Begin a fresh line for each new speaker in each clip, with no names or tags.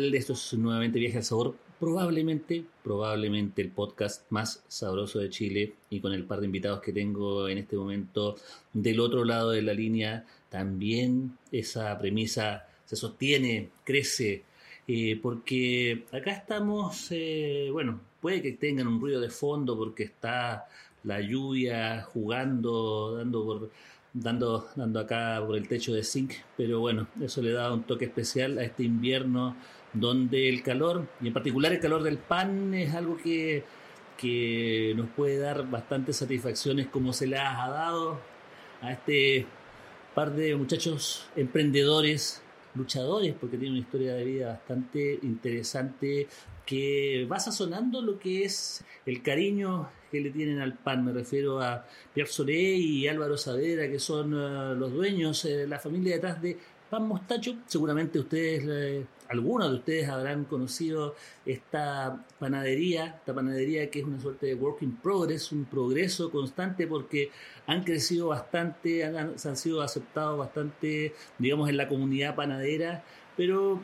Esto es nuevamente Viaje al Sabor. Probablemente, probablemente el podcast más sabroso de Chile y con el par de invitados que tengo en este momento del otro lado de la línea, también esa premisa se sostiene, crece, eh, porque acá estamos, eh, bueno, puede que tengan un ruido de fondo porque está la lluvia jugando, dando dando, dando acá por el techo de zinc, pero bueno, eso le da un toque especial a este invierno donde el calor, y en particular el calor del pan, es algo que, que nos puede dar bastantes satisfacciones como se le ha dado a este par de muchachos emprendedores, luchadores, porque tiene una historia de vida bastante interesante que va sazonando lo que es el cariño que le tienen al pan. Me refiero a Pierre Solé y Álvaro Saavedra, que son uh, los dueños, eh, la familia detrás de Pan Mostacho. Seguramente ustedes, eh, algunos de ustedes habrán conocido esta panadería, esta panadería que es una suerte de work in progress, un progreso constante porque han crecido bastante, han, han sido aceptados bastante, digamos, en la comunidad panadera, pero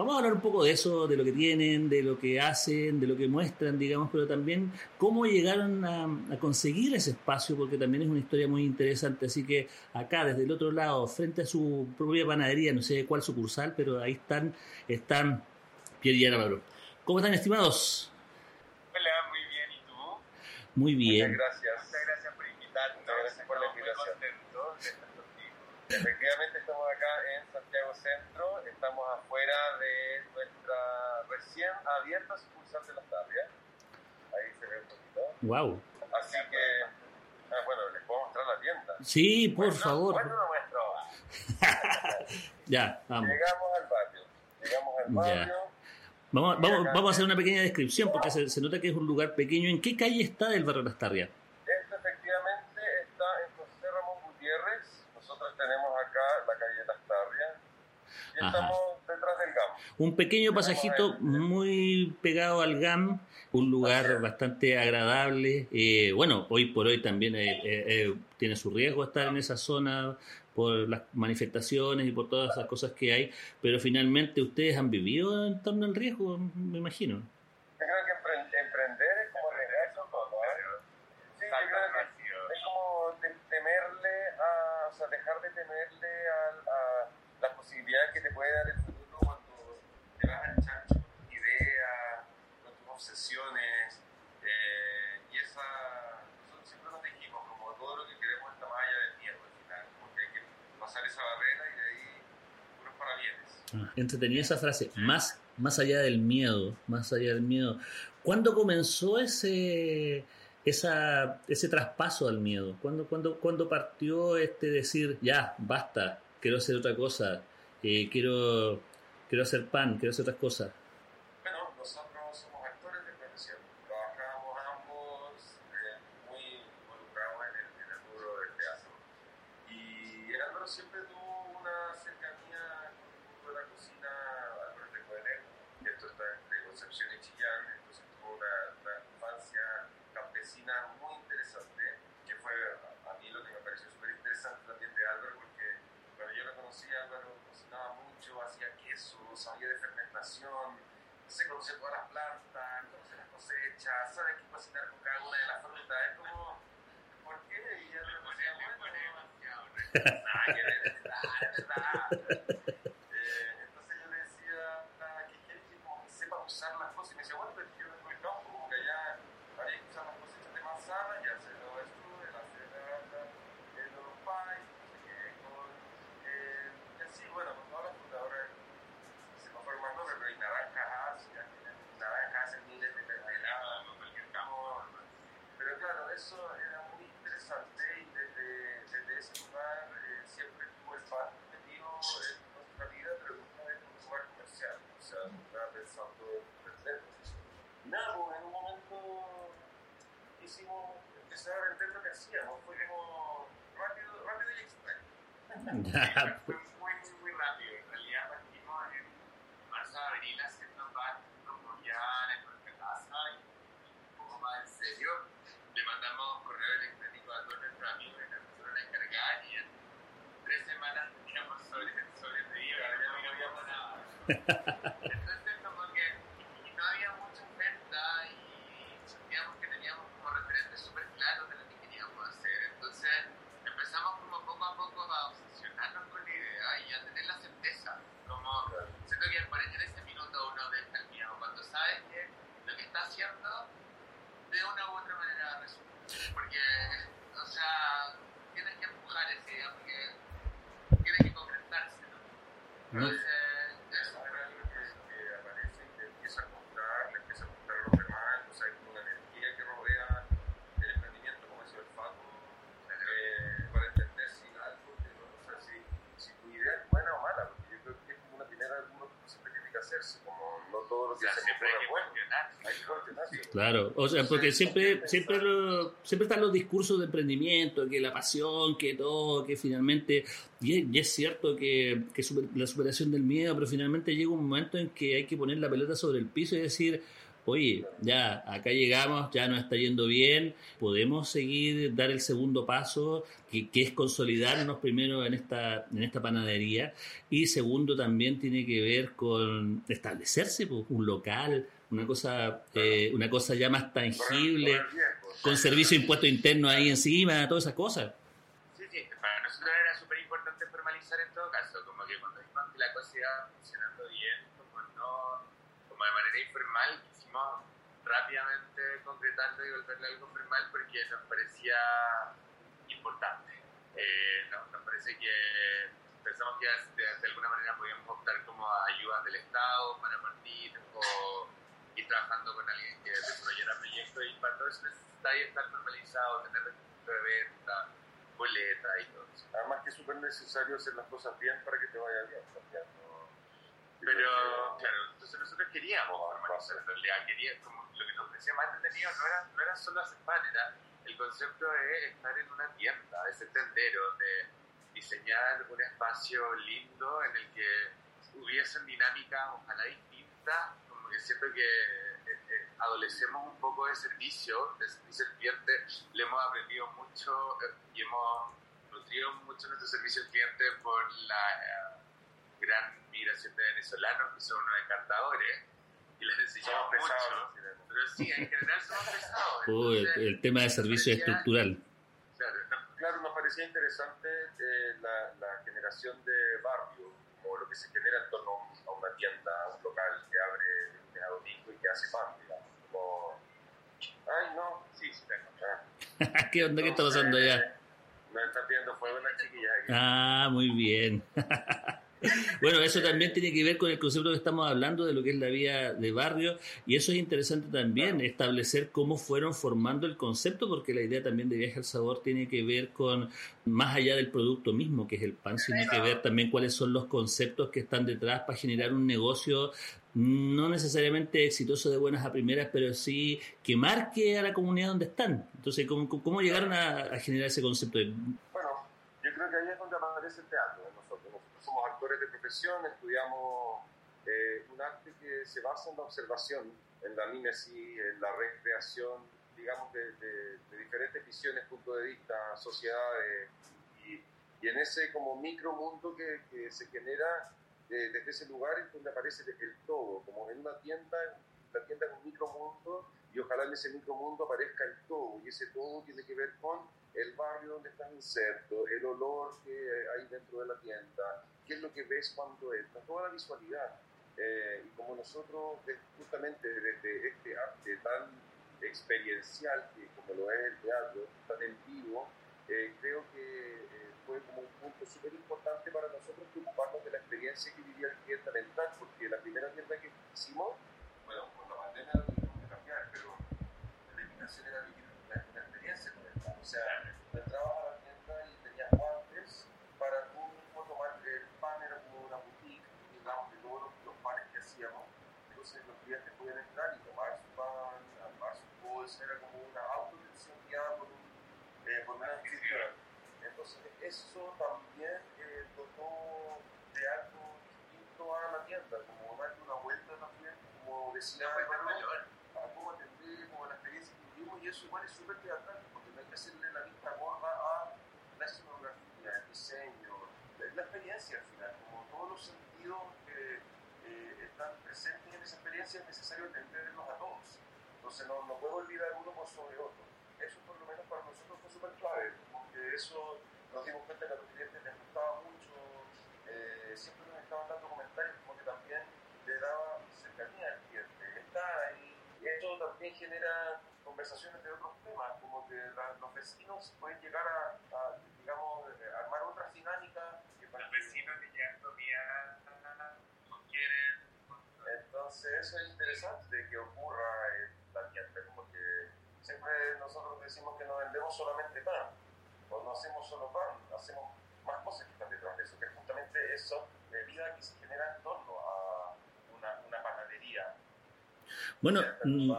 Vamos a hablar un poco de eso, de lo que tienen, de lo que hacen, de lo que muestran, digamos, pero también cómo llegaron a, conseguir ese espacio, porque también es una historia muy interesante. Así que acá, desde el otro lado, frente a su propia panadería, no sé cuál sucursal, pero ahí están, están Pierre y Álvaro. ¿Cómo están, estimados?
Hola, muy bien, ¿y tú?
Muy bien.
Muchas gracias. Muchas gracias por invitarnos. Muchas gracias por la invitación. Muy contento de estar contigo. Efectivamente, estamos acá en Santiago Centro, estamos afuera de nuestra recién abierta sucursal de las tardes. Ahí se ve un poquito.
Wow.
Así que, ah, bueno, les puedo mostrar la tienda.
Sí, por
Bueno,
favor.
Bueno, lo muestro.
ya, vamos.
Llegamos al barrio. Llegamos al
Ya.
barrio.
Vamos, vamos, vamos a hacer una pequeña descripción porque se, se nota que es un lugar pequeño. ¿En qué calle está del barrio Lastarria?
Esto efectivamente está en José Ramón Gutiérrez. Nosotros tenemos acá la calle Las Tarrias. Y
Ajá.
estamos detrás del GAM.
Un pequeño pasajito muy pegado al GAM, un lugar bastante agradable. Eh, bueno, hoy por hoy también eh, eh, eh, tiene su riesgo estar en esa zona por las manifestaciones y por todas esas cosas que hay, pero finalmente ustedes han vivido en torno al riesgo, me imagino.
Yo creo que empre- emprender es como arriesgarse un poco. ¿eh? Sí, yo creo que es como te- temerle a, o sea, dejar de temerle a, a las posibilidades que te puede dar el futuro cuando te vas al chancho con tus ideas, con tus obsesiones. eh, y esa, nosotros siempre nos dijimos, como todo lo que queremos está más allá del miedo al final, porque hay que pasar esa barrera y de ahí puros parabienes.
Ah, Entretenida esa frase, más, más allá del miedo, más allá del miedo. ¿Cuándo comenzó ese, esa, ese traspaso al miedo? ¿Cuándo, cuándo, cuándo partió este decir, ya, basta, quiero hacer otra cosa, eh, quiero, quiero hacer pan, quiero hacer otras cosas?
Bueno, nosotros somos actores de profesión. Trabajamos ambos eh, muy involucrados en el, en el rubro del teatro. Y Álvaro siempre tuvo una cercanía con el mundo de la cocina, Álvaro es de Coelho, y esto está entre Concepción y Chillán, entonces tuvo una, una infancia campesina muy interesante, que fue a, a mí lo que me pareció súper interesante también de Álvaro, porque cuando yo lo conocí, Álvaro cocinaba mucho, hacía queso, sabía de fermentación, se conoce todas las plantas, conoce las cosechas, sabe qué cocinar con cada una de las frutas. Es como, ¿por qué? Y de verdad, de verdad. Eh, entonces yo le decía ah, que quiere que como que sepa usar las cosas. Y me decía, bueno, pero yo vengo del campo, como que allá había que usar las cosechas de manzana, ya se lo estuve, la cebada, el los pais, no sé qué, con. Eh, y así, bueno, con todas las frutas. Ahora se me fue más nombre, pero hay naranjas, ya tienen naranjas en miles de mermeladas, no cualquier campo. Pero claro, eso era muy interesante y desde, desde ese lugar eh, hicimos, empezar a vender lo que hacíamos, fue como rápido, rápido y extraño. fue muy, muy, muy rápido. En realidad partimos en marzo de abril haciendo ya en nuestra casa y un poco más en serio. Le mandamos correo electrónico a todos nuestros amigos que nos empezaron a encargar y en tres semanas teníamos sobre, sobre pedido y no habíamos nada. Entonces como que y no había mucha oferta y sentíamos que teníamos como referentes súper claros de lo que queríamos hacer. Entonces empezamos como poco a poco a obsesionarnos con la idea y a tener la certeza. Como siento que por en ese minuto uno deja el miedo cuando sabes que lo que está haciendo de una u otra manera resulta. Porque, o sea, tienes que empujar esa idea porque tiene que concretarse, ¿no?
No.
Entonces, eso es algo que, que aparece y que empieza a mostrar, le empieza a mostrar a los demás, entonces hay como una energía que rodea el emprendimiento, como decía el Faco, eh, para entender si algo, o sea, si, si tu idea es buena o mala, porque yo creo que es como una primera uno siempre tiene que hacerse, como no todo lo que se es bueno, hay que cuestionarse.
Claro, o sea, porque siempre, siempre, lo- siempre están los discursos de emprendimiento, que la pasión, que todo, que finalmente, y es, cierto que, la superación del miedo, pero finalmente llega un momento en que hay que poner la pelota sobre el piso y decir, oye, ya, acá llegamos, ya nos está yendo bien, podemos seguir, dar el segundo paso, que, que es consolidarnos primero en esta, en esta panadería, y segundo también tiene que ver con establecerse, pues, un local, una cosa, eh, una cosa ya más tangible, con servicio de impuesto interno ahí encima, todas esas cosas.
Sí, sí, para nosotros era súper importante formalizar en todo caso, como que cuando vimos que la cosa iba funcionando bien, como no, como de manera informal, quisimos rápidamente concretarlo y volverlo algo formal porque nos parecía importante. Eh, no- nos parece que pensamos que de, de alguna manera podíamos optar como ayudas del Estado para partir o trabajando con alguien que desarrollara proyectos y para todo eso necesitaría estar normalizado, tener registro de venta, boleta y todo eso.
Además que es súper necesario hacer las cosas bien para que te vaya bien. también, ¿no?
Pero, claro, entonces nosotros queríamos formalizar en realidad, queríamos, como lo que nos parecía más entretenido no era, no era solo hacer pan, era el concepto de estar en una tienda, de ser tendero, de diseñar un espacio lindo en el que hubiesen dinámicas ojalá distintas, como que siento que eh, eh, adolecemos un poco de servicio, de servicio al cliente, le hemos aprendido mucho eh, y hemos nutrido mucho nuestro servicio al cliente por la eh, gran migración de venezolanos que son unos encantadores y les enseñamos
Somos pesados,
mucho. Pero sí, en general somos pesados.
Uy, el, el tema de servicio
parecía-
estructural.
Claro, no,
Claro, nos parecía interesante eh, la, la generación de barrio, como lo que se genera en torno a una tienda, a un local que abre de lunes a domingo y que hace pan, digamos. Como, ay, no,
sí, sí, tengo.
¿Qué onda? ¿Qué está
no
pasando allá?
Nos están pidiendo fuego aquí.
Ah, muy bien. Bueno, eso también tiene que ver con el concepto que estamos hablando de lo que es la vida de barrio y eso es interesante también, establecer cómo fueron formando el concepto porque la idea también de viaje al sabor tiene que ver con más allá del producto mismo que es el pan, sino que ver también cuáles son los conceptos que están detrás para generar un negocio no necesariamente exitoso de buenas a primeras, pero sí que marque a la comunidad donde están. Entonces, ¿cómo, cómo llegaron a, a generar ese concepto? de-
Bueno, yo creo que ahí es donde aparece el teatro somos actores de profesión, estudiamos eh, un arte que se basa en la observación, en la mimesis, en la recreación, digamos, de, de- de diferentes visiones, puntos de vista, sociedades, y, y en ese como micromundo que, que se genera eh, desde ese lugar es donde aparece el todo, como en una tienda, la tienda es un micromundo y ojalá en ese micromundo aparezca el todo, y ese todo tiene que ver con el barrio donde estás inserto, el olor que hay dentro de la tienda, qué es lo que ves cuando entras, toda la visualidad. Eh, y como nosotros, justamente desde este arte tan experiencial, que como lo es el teatro, tan en vivo, eh, creo que eh, fue como un punto súper importante para nosotros preocuparnos de la experiencia que vivía el cliente al entrar, porque la primera tienda que hicimos, bueno, con la pandemia lo tuvimos que cambiar, pero la invitación era vivir la, la experiencia con el pan. O sea, tú entrabas a la tienda y tenías guantes para tú mismo tomar el pan, era como una boutique, digamos, de todos los, los panes que hacíamos. Entonces los clientes podían entrar y tomar su pan, armar su bolsa, era como una autoatención manera espiritual. Entonces, eso también eh, dotó de algo distinto a la tienda, como darle una vuelta también, como decía
valor.
a cómo atendemos, a la experiencia que vivimos, y eso igual es súper teatral, hacerle la vista gorda a la escenografía, el diseño, la, experiencia al final, como todos los sentidos que eh, están presentes en esa experiencia es necesario entenderlos a todos. Entonces no, no puedo olvidar uno por sobre otro. Eso por lo menos para nosotros fue súper clave, porque eso nos dimos cuenta que a los clientes les gustaba mucho, eh, siempre nos estaban dando comentarios como que también le daba cercanía al cliente, está ahí, y eso también genera conversaciones de otros la- los vecinos pueden llegar a, a, digamos, eh, armar otras dinámicas
Los vecinos que llegan comida no quieren.
Entonces eso es interesante que ocurra en la tienda, como que siempre nosotros decimos que no vendemos solamente pan, o no hacemos solo pan, hacemos más cosas que están detrás de eso, que es justamente eso, de vida que se genera en torno a una, una panadería.
Bueno, mm,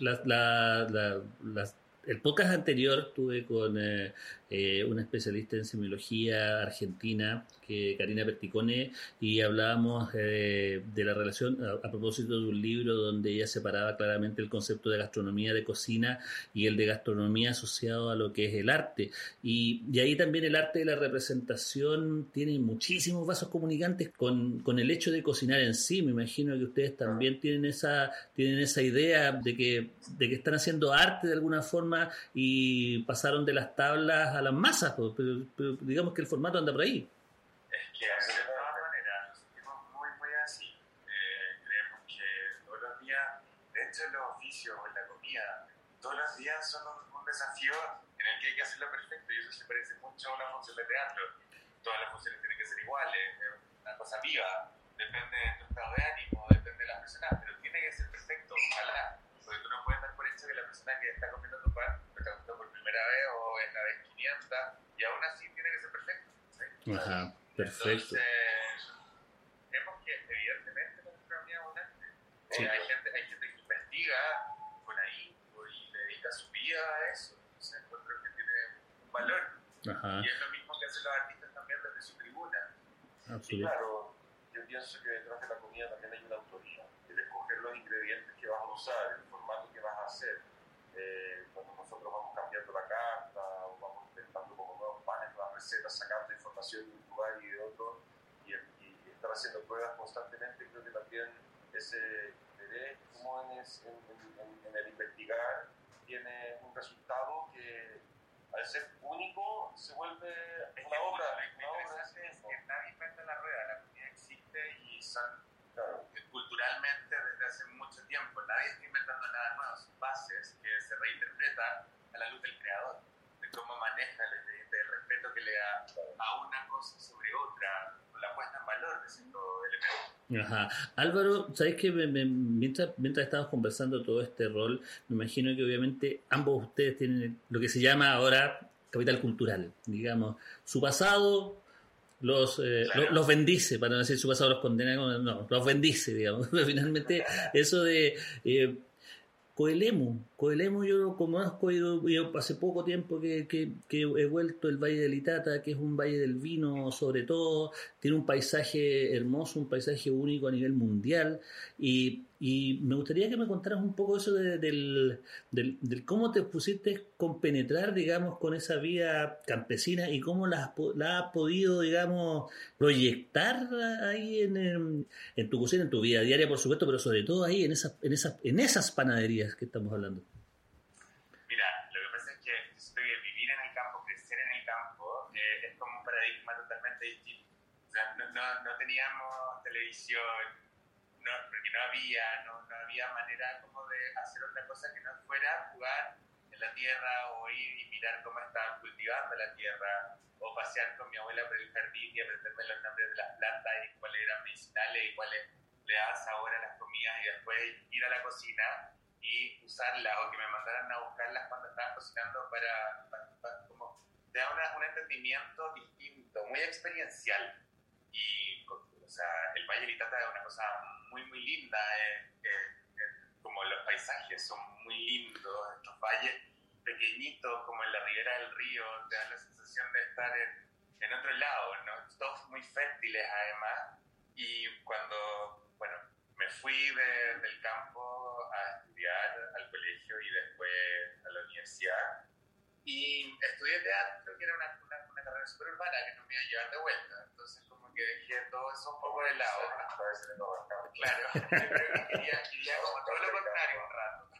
la- la- la- las- el podcast anterior tuve con eh, eh, una especialista en semiología argentina, que Karina Perticone, y hablábamos eh, de la relación a, a propósito de un libro donde ella separaba claramente el concepto de gastronomía de cocina y el de gastronomía asociado a lo que es el arte. Y, y ahí también el arte de la representación tiene muchísimos vasos comunicantes con, con el hecho de cocinar en sí. Me imagino que ustedes también tienen esa, tienen esa idea de que, de que están haciendo arte de alguna forma y pasaron de las tablas a las masas, pero, pero digamos que el formato anda por ahí.
Es que de todas maneras nos sentimos muy, muy así. Eh, creemos que todos los días, dentro de los oficios en la comida, todos los días son un, un desafío en el que hay que hacerlo perfecto y eso se parece mucho a una función de teatro. Todas las funciones tienen que ser iguales, es una cosa viva, depende de tu estado de ánimo, depende de las personas, pero tiene que ser perfecto, ojalá. Porque tú no puedes dar por hecho que la persona que está comiendo tu pan lo está comiendo por primera vez o es la vez 500 y aún así tiene que ser perfecto. ¿sí?
Ajá, perfecto.
Entonces, vemos que evidentemente la gastronomía es un arte.
Sí.
Hay, gente, hay gente que investiga con ahínco y le dedica su vida a eso. Entonces encuentro que tiene un valor.
Ajá,
Y es lo mismo que hacen los artistas también desde su tribuna.
Sí,
absolutamente.
claro, yo pienso que detrás de la comida también hay una autoría, escoger los ingredientes que vas a usar, el formato que vas a hacer. Eh, cuando nosotros vamos cambiando la carta o vamos inventando como nuevos panes, nuevas recetas, sacando información de un lugar y de otro, y, y estar haciendo pruebas constantemente, creo que también ese interés como en, en- en- el investigar tiene un resultado que al ser único se vuelve
Es
una obra,
lo interesante es que nadie inventa la rueda, la comida existe y son
Claro.
culturalmente hace mucho tiempo. Nadie está inventando nada nuevo, son bases que se reinterpretan a la luz del creador, de cómo maneja el ingrediente, el respeto que le da a una cosa sobre otra, la puesta en valor de cierto elemento.
Ajá. Álvaro, ¿sabes que mientras, mientras estábamos conversando todo este rol, me imagino que obviamente ambos ustedes tienen lo que se llama ahora capital cultural, digamos, su pasado los, eh,
Claro.
los bendice, para no decir su pasado los condena, no, los bendice, digamos. Pero finalmente, eso de eh, Coelemu, Coelemu yo lo conozco, yo, yo hace poco tiempo que, que, que he vuelto el Valle del Itata, que es un valle del vino sobre todo, tiene un paisaje hermoso, un paisaje único a nivel mundial, y, y me gustaría que me contaras un poco eso de- del, del, cómo te pusiste con penetrar, digamos, con esa vida campesina y cómo la la has podido, digamos, proyectar ahí en, en tu cocina, en tu vida diaria, por supuesto, pero sobre todo ahí en esas, en esas, en esas panaderías que estamos hablando.
Mira, lo que pasa es que vivir en el campo, crecer en el campo, eh, es como un paradigma totalmente distinto. O sea, no, no teníamos televisión, no, porque no había, no, no había manera como de hacer otra cosa que no fuera jugar en la tierra o ir y mirar cómo estaban cultivando la tierra o pasear con mi abuela por el jardín y aprenderme los nombres de las plantas y cuáles eran medicinales y cuáles le daban sabor a las comidas y después ir a la cocina y usarlas o que me mandaran a buscarlas cuando estaban cocinando para, para- para- como te da una- un entendimiento distinto, muy experiencial. Y sea, el Valle de Itata es una cosa muy muy linda eh, eh, como los paisajes son muy lindos estos valles pequeñitos, como en la ribera del río, te da la sensación de estar en, en otro lado, ¿no? Todos muy fértiles además. Y cuando, bueno, me fui del campo a estudiar al colegio y después a la universidad, y estudié teatro, que era una, una, una carrera súper urbana que no me iba a llevar de vuelta. Entonces, como que dejé todo eso un poco de lado. Claro, quería, quería como todo lo contrario un rato.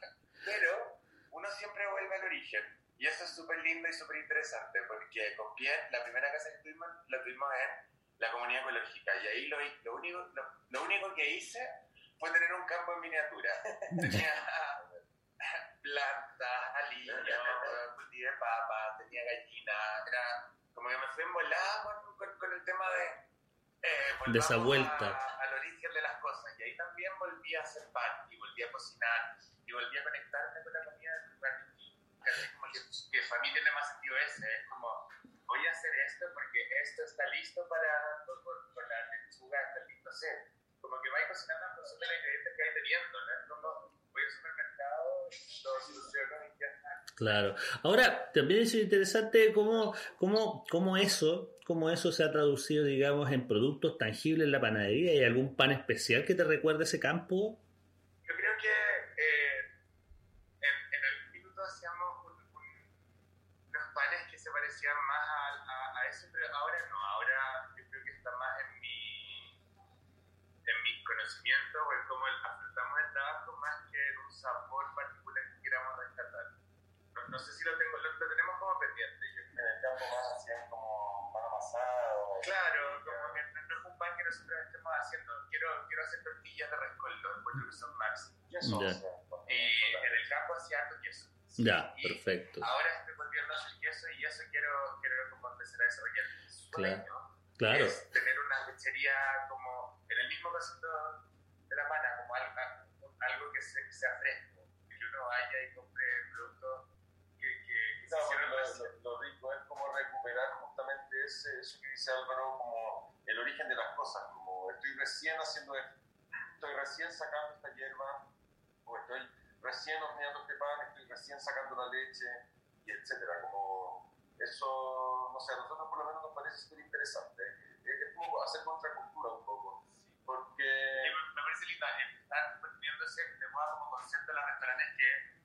Pero uno siempre vuelve al origen. Y eso es súper lindo y súper interesante, porque con Pierre, la primera casa que tuvimos, la tuvimos en la comunidad ecológica. Y ahí lo, lo, único, lo, lo único que hice fue tener un campo en miniatura. Tenía plantas, aliños, cultivé papas, tenía gallinas, era como que me fui envolada con, con, con el tema de... Eh,
de esa vuelta.
Al origen de las cosas. Y ahí también volví a hacer pan, y volví a cocinar, y volví a conectarme con la comida del lugar. Como que, que para mí tiene más sentido ese, es como, voy a hacer esto porque esto está listo para, con, con la lechuga, está listo hacer. Como que vais cocinando en función de los ingredientes que vais teniendo, ¿no? Es como, voy al supermercado, lo soluciono y ya está.
Claro. Ahora, también es interesante cómo, cómo, cómo eso, cómo eso se ha traducido, digamos, en productos tangibles en la panadería. ¿Hay algún pan especial que te recuerde ese campo?
Yo creo que eh, en, en algún minuto hacíamos un, un, unos panes que se parecían más a, a, a, eso, pero ahora no. Ahora yo creo que está más en mi, en mi conocimiento o en cómo afrontamos el trabajo más que en un sabor particular que queramos rescatar. No, no sé si lo, tengo, lo, lo tenemos como pendiente. Yo.
En el campo más hacían como pan amasado.
Claro, como que no, es un pan que nosotros estemos haciendo. Quiero, quiero hacer tortillas de rescoldo, encuentro que son máximas.
Queso, sea,
Y en el campo hacía harto queso.
Ya, perfecto.
Ahora estoy volviendo a hacer queso y eso quiero, quiero como empezar a desarrollar. Sueño
Claro.
Es tener una lechería como en el mismo concepto de la pana, como algo, algo que, se, que sea fresco, que uno vaya y compre productos que, que, que se
Claro,
hicieron
porque
recién.
lo, lo, lo rico es como recuperar ese, eso que dice Álvaro, como el origen de las cosas, como estoy recién haciendo esto, estoy recién sacando esta hierba, o estoy recién horneando este pan, estoy recién sacando la leche, y etcétera, como eso, no sé, a nosotros por lo menos nos parece súper interesante, es, es como hacer contracultura un poco, porque...
Y me, parece lindo, eh, están poniéndose de moda como concepto los restaurantes que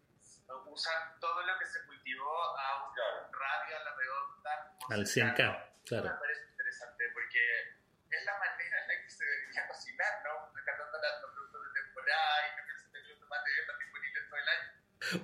usan todo lo que se cultivó a un
Claro.
radio a la redonda.
Al
cercano.
100K,
Eso
claro.
Me parece interesante porque es la manera en la que se debería cocinar, ¿no? Rescatando los productos de temporada y que se tenga los tomates están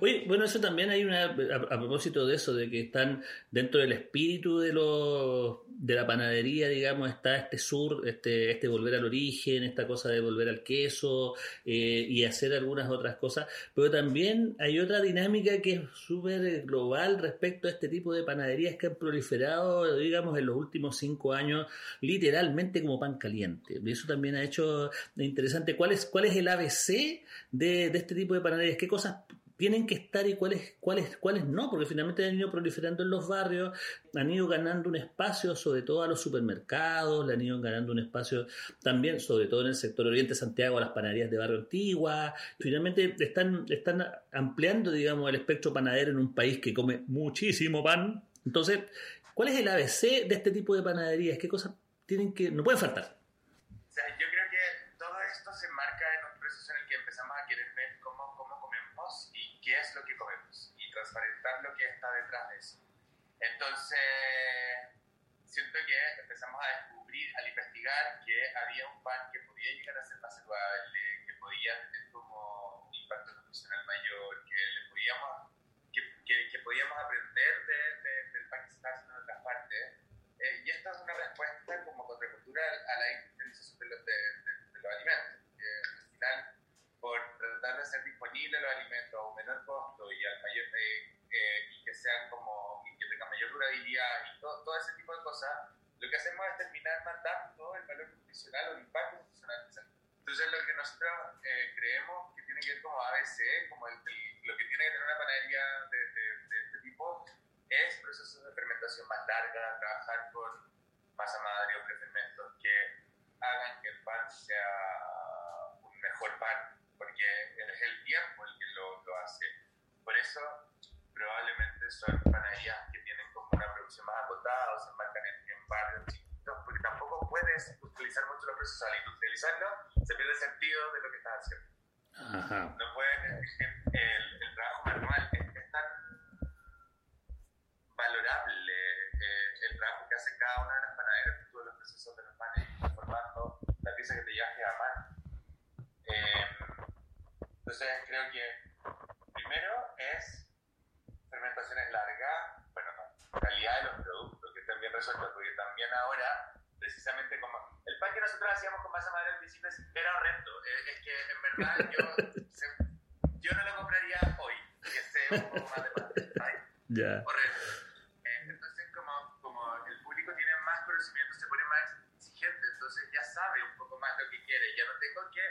Oye, bueno, eso también hay una, a, propósito de eso, de que están dentro del espíritu de los de la panadería, digamos, está este sur, este, este volver al origen, esta cosa de volver al queso eh, y hacer algunas otras cosas, pero también hay otra dinámica que es súper global respecto a este tipo de panaderías que han proliferado, digamos, en los últimos cinco años, literalmente como pan caliente. Y eso también ha hecho interesante. ¿Cuál es, cuál es el ABC de, de este tipo de panaderías? ¿Qué cosas tienen que estar y cuáles, cuáles, cuáles no, porque finalmente han ido proliferando en los barrios, han ido ganando un espacio, sobre todo a los supermercados, le han ido ganando un espacio también, sobre todo en el sector oriente Santiago, a las panaderías de barrio antigua. Finalmente están, están ampliando, digamos, el espectro panadero en un país que come muchísimo pan. Entonces, ¿cuál es el ABC de este tipo de panaderías? ¿Qué cosas tienen que, no pueden faltar?
O sea, yo creo que todo esto se marca en un proceso en el que empezamos a querer ver cómo, cómo comemos y qué es lo que comemos transparentar lo que está detrás de eso. Entonces, siento que empezamos a descubrir, al investigar, que había un pan que podía llegar a ser más saludable, que podía tener como un impacto nutricional mayor, que le podíamos, que, que, que podíamos aprender de, de, del pan que se está haciendo en otras partes. Eh, y esta es una respuesta como contracultura a la industrialización de los, de, de, los alimentos. Que al final, por tratar de hacer disponibles los alimentos a un menor costo y al mayor eh, eh, y que sean como que tengan mayor durabilidad y todo ese tipo de cosas, lo que hacemos es terminar matando el valor nutricional o el impacto nutricional. Entonces, lo que nosotros eh, creemos que tiene que ver como ABC, como el, el, lo que tiene que tener una panadería de, de, de este tipo, es procesos de fermentación más larga, trabajar con masa madre o prefermentos que hagan que el pan sea un mejor pan, porque es el tiempo el que lo, lo hace. Por eso son panaderías que tienen como una producción más acotada o se enmarcan en, en barrios chiquitos, porque tampoco puedes utilizar mucho los precios. Al industrializarlo, se pierde el sentido de lo que estás haciendo.
Ajá.
No pueden, el, el trabajo manual es, es tan valorable eh, el trabajo que hace cada una de las panaderas, todos los procesos de los panes, formando la pieza que te llevaste a mano. Eh, entonces creo que primero es fermentaciones largas, bueno, no, calidad de los productos, que estén bien resueltos, porque también ahora, precisamente como el pan que nosotros hacíamos con masa madre al principio era horrendo, Eh, es que en verdad yo, se- yo no lo compraría hoy, que esté un poco más de pan, ¿sabes?
Ya.
Horrendo. Eh, entonces, como, como el público tiene más conocimiento, se pone más exigente, entonces ya sabe un poco más lo que quiere. Ya no tengo que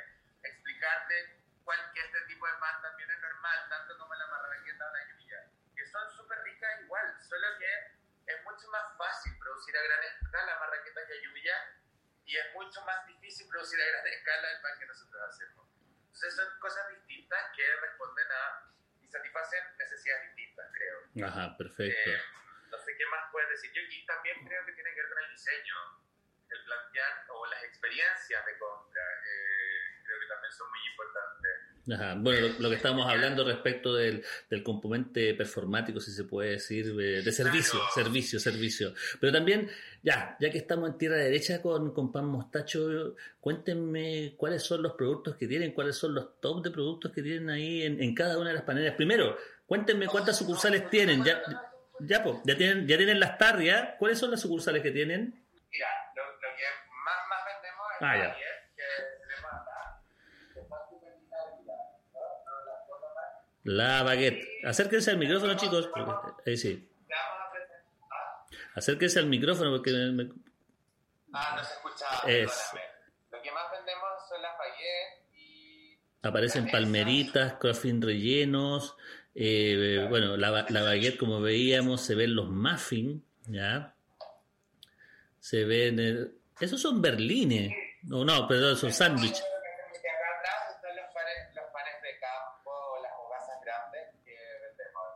explicarte cuál que este tipo de pan también es normal, tanto como la marraqueta o la lluvia, que son súper ricas igual, solo que es mucho más fácil producir a gran escala marraquetas y lluvia y es mucho más difícil producir a gran escala el pan que nosotros hacemos. Entonces son cosas distintas que responden a y satisfacen necesidades distintas, creo.
Ajá, perfecto.
Eh, no sé qué más puedes decir. Yo y también creo que tiene que ver con el diseño, el plantear o las experiencias de compra. eh, creo que también son muy importantes.
Ajá. Bueno, lo, lo que estamos hablando respecto del, del componente performático, si se puede decir, eh, de servicio,
Claro.
servicio, servicio. Pero también, ya, ya que estamos en tierra derecha con, con pan mostacho, cuéntenme cuáles son los productos que tienen, cuáles son los top de productos que tienen ahí en, en cada una de las paneras. Primero, cuéntenme cuántas sucursales tienen. Ya, ya, po, ya tienen, ya tienen las tarrias. ¿Cuáles son las sucursales que tienen?
Mira, lo, lo que más, más vendemos es
Ah,
la
ya.
baguette, que tenemos acá. que está súper linda de mirar, ¿no? No la foto más.
La baguette. Acérquense al micrófono, chicos. ahí sí. Acérquense al micrófono porque me-
Ah, no se escucha.
Es-.
Lo que más vendemos son las baguettes y
Aparecen palmeritas, croffin rellenos. eh, bueno, la, ba- la baguette, como veíamos, se ven los muffins, ¿ya? Se ven. esos son berlines. No, no, perdón, son sándwiches.
Que acá atrás están los panes, los panes de campo, las hogazas grandes que vendemos.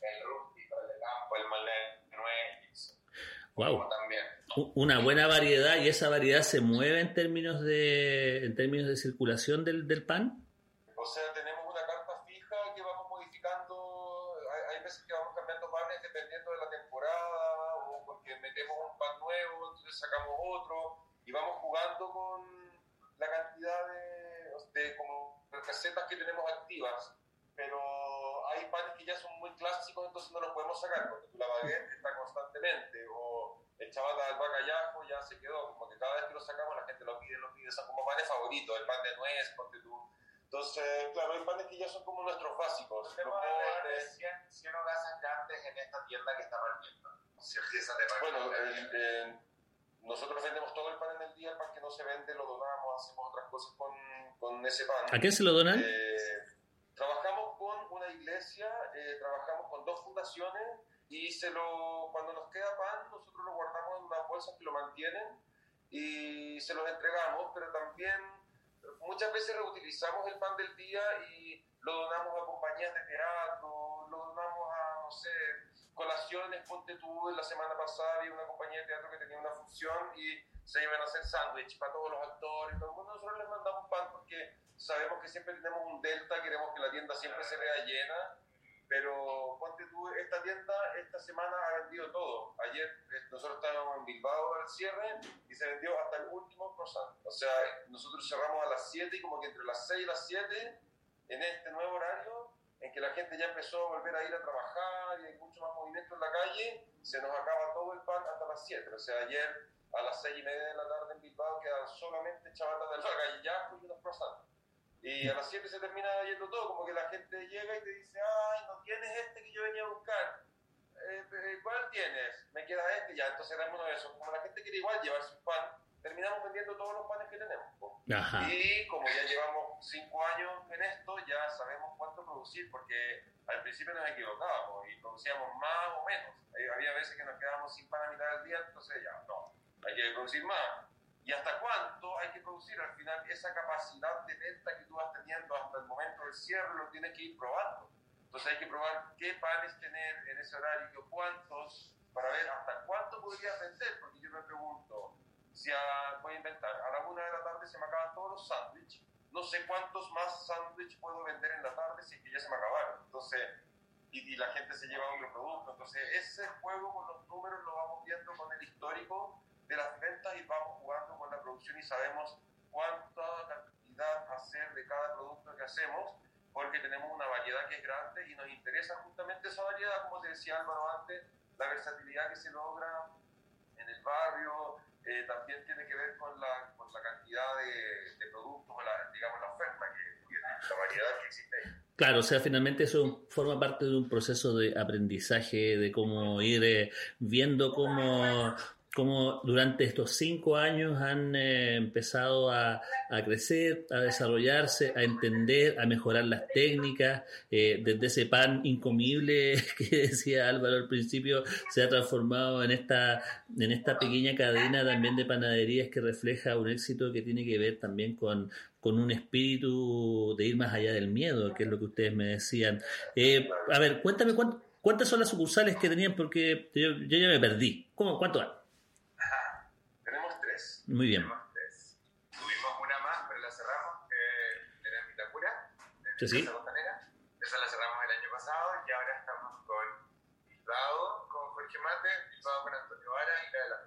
El rústico, el de campo, el molde nuez.
Wow.
También.
Una buena variedad y esa variedad se mueve en términos de, en términos de circulación del, del pan.
O sea, tenemos una carta fija que vamos modificando. Hay, hay veces que vamos cambiando panes dependiendo de la temporada o porque metemos un pan nuevo, entonces sacamos otro y vamos jugando con la cantidad de, de como recetas que tenemos activas. Pero hay panes que ya son muy clásicos, entonces no los podemos sacar porque la baguette está constantemente o el chabata del bacallao ya se quedó, como que cada vez que lo sacamos la gente lo pide, lo pide, son como panes favoritos, el pan de nuez, ponte tú. Entonces, claro, hay panes que ya son como nuestros básicos.
Tenemos
Los
alrededor de
moldes.
100, 100 hogazas grandes en esta tienda que está partiendo. Si empiezan de
Bueno, el- nosotros vendemos todo el pan en el día, el pan que no se vende lo donamos, hacemos otras cosas con, con ese pan.
¿A quién se lo donan?
Eh, trabajamos con una iglesia, eh, trabajamos con dos fundaciones y se lo, cuando nos queda pan, nosotros lo guardamos en unas bolsas que lo mantienen y se los entregamos, pero también muchas veces reutilizamos el pan del día y lo donamos a compañías de teatro, lo donamos a, no sé, colaciones, ponte tú, la semana pasada había una compañía de teatro que tenía una función y se iban a hacer sándwich para todos los actores, todo el mundo, nosotros les mandamos pan porque sabemos que siempre tenemos un delta, queremos que la tienda siempre se vea llena, pero ponte tú, esta tienda esta semana ha vendido todo. Ayer eh, nosotros estábamos en Bilbao al cierre y se vendió hasta el último croissant. O sea, nosotros cerramos a las 7 y como que entre las 6 y las 7, en este nuevo horario, en que la gente ya empezó a volver a ir a trabajar y hay mucho más movimiento en la calle, se nos acaba todo el pan hasta las 7. O sea, ayer a las 6 y media de la tarde en Bilbao quedan solamente chavatas del bagallajo y unos croissants. Y a las 7 se termina yendo todo, como que la gente llega y te dice, ay, no tienes este que yo venía a buscar. Eh, eh, ¿Cuál tienes? Me queda este, ya, entonces dame uno de esos. Como la gente quiere igual llevarse un pan, terminamos vendiendo todos los panes que tenemos.
Ajá.
Y como ya llevamos 5 años en esto, ya sabemos cuánto producir, porque al principio nos equivocábamos y producíamos más o menos. Eh, había veces que nos quedábamos sin pan a mitad del día, entonces ya, no, hay que producir más. ¿Y hasta cuánto hay que producir? Al final, esa capacidad de venta que tú vas teniendo hasta el momento del cierre lo tienes que ir probando. Entonces hay que probar qué panes tener en ese horario, cuántos, para ver hasta cuánto podría vender, porque yo me pregunto, si a, voy a inventar, a la una de la tarde se me acaban todos los sándwiches, no sé cuántos más sándwiches puedo vender en la tarde si es que ya se me acabaron. Entonces, y, la gente se lleva otro producto. Entonces, ese juego con los números lo vamos viendo con el histórico de las ventas y vamos jugando con la producción y sabemos cuánta cantidad hacer de cada producto que hacemos, porque tenemos una variedad que es grande y nos interesa justamente esa variedad, como te decía Álvaro antes, la versatilidad que se logra en el barrio, eh, también tiene que ver con la, con la cantidad de, de productos, la, digamos, la oferta, que, la variedad que existe.
Claro, o sea, finalmente eso forma parte de un proceso de aprendizaje, de cómo ir eh, viendo cómo cómo durante estos cinco años han eh, empezado a, a, crecer, a desarrollarse, a entender, a mejorar las técnicas. Eh, desde ese pan incomible que decía Álvaro al principio, se ha transformado en esta, en esta pequeña cadena también de panaderías que refleja un éxito que tiene que ver también con, con un espíritu de ir más allá del miedo, que es lo que ustedes me decían. Eh, a ver, cuéntame cuántas son las sucursales que tenían, porque yo, yo ya me perdí. ¿Cómo, ¿Cuánto hay? Muy bien.
Tuvimos una más, pero la cerramos, que era en Vitacura,
en sí,
Costanera. Esa la cerramos el año pasado y ahora estamos con Bilbao, con Jorge Mate, Bilbao con Antonio Vara y la de las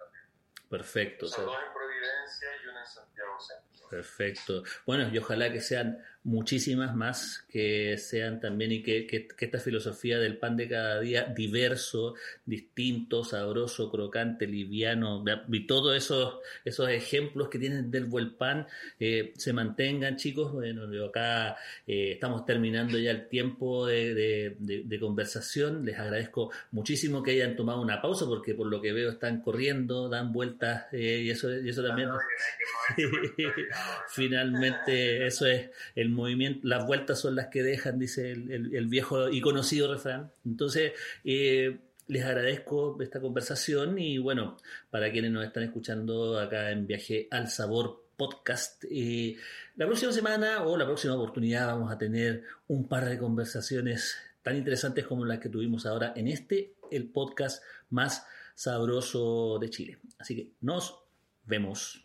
Perfecto.
Son dos en Providencia y una en Santiago Centro.
Perfecto. Bueno, y ojalá que sean muchísimas más que sean también y que, que, esta filosofía del pan de cada día diverso, distinto, sabroso, crocante, liviano y todos esos, esos ejemplos que tienen del buen pan eh, se mantengan chicos. Bueno, acá eh, estamos terminando ya el tiempo de, de, conversación. Les agradezco muchísimo que hayan tomado una pausa porque por lo que veo están corriendo, dan vueltas eh, y, eso, y eso también... Finalmente eso es el movimiento, las vueltas son las que dejan, dice el, viejo y conocido refrán. Entonces, eh, les agradezco esta conversación y bueno, para quienes nos están escuchando acá en Viaje al Sabor podcast. Eh, la próxima semana o la próxima oportunidad vamos a tener un par de conversaciones tan interesantes como las que tuvimos ahora en este, el podcast más sabroso de Chile. Así que nos vemos.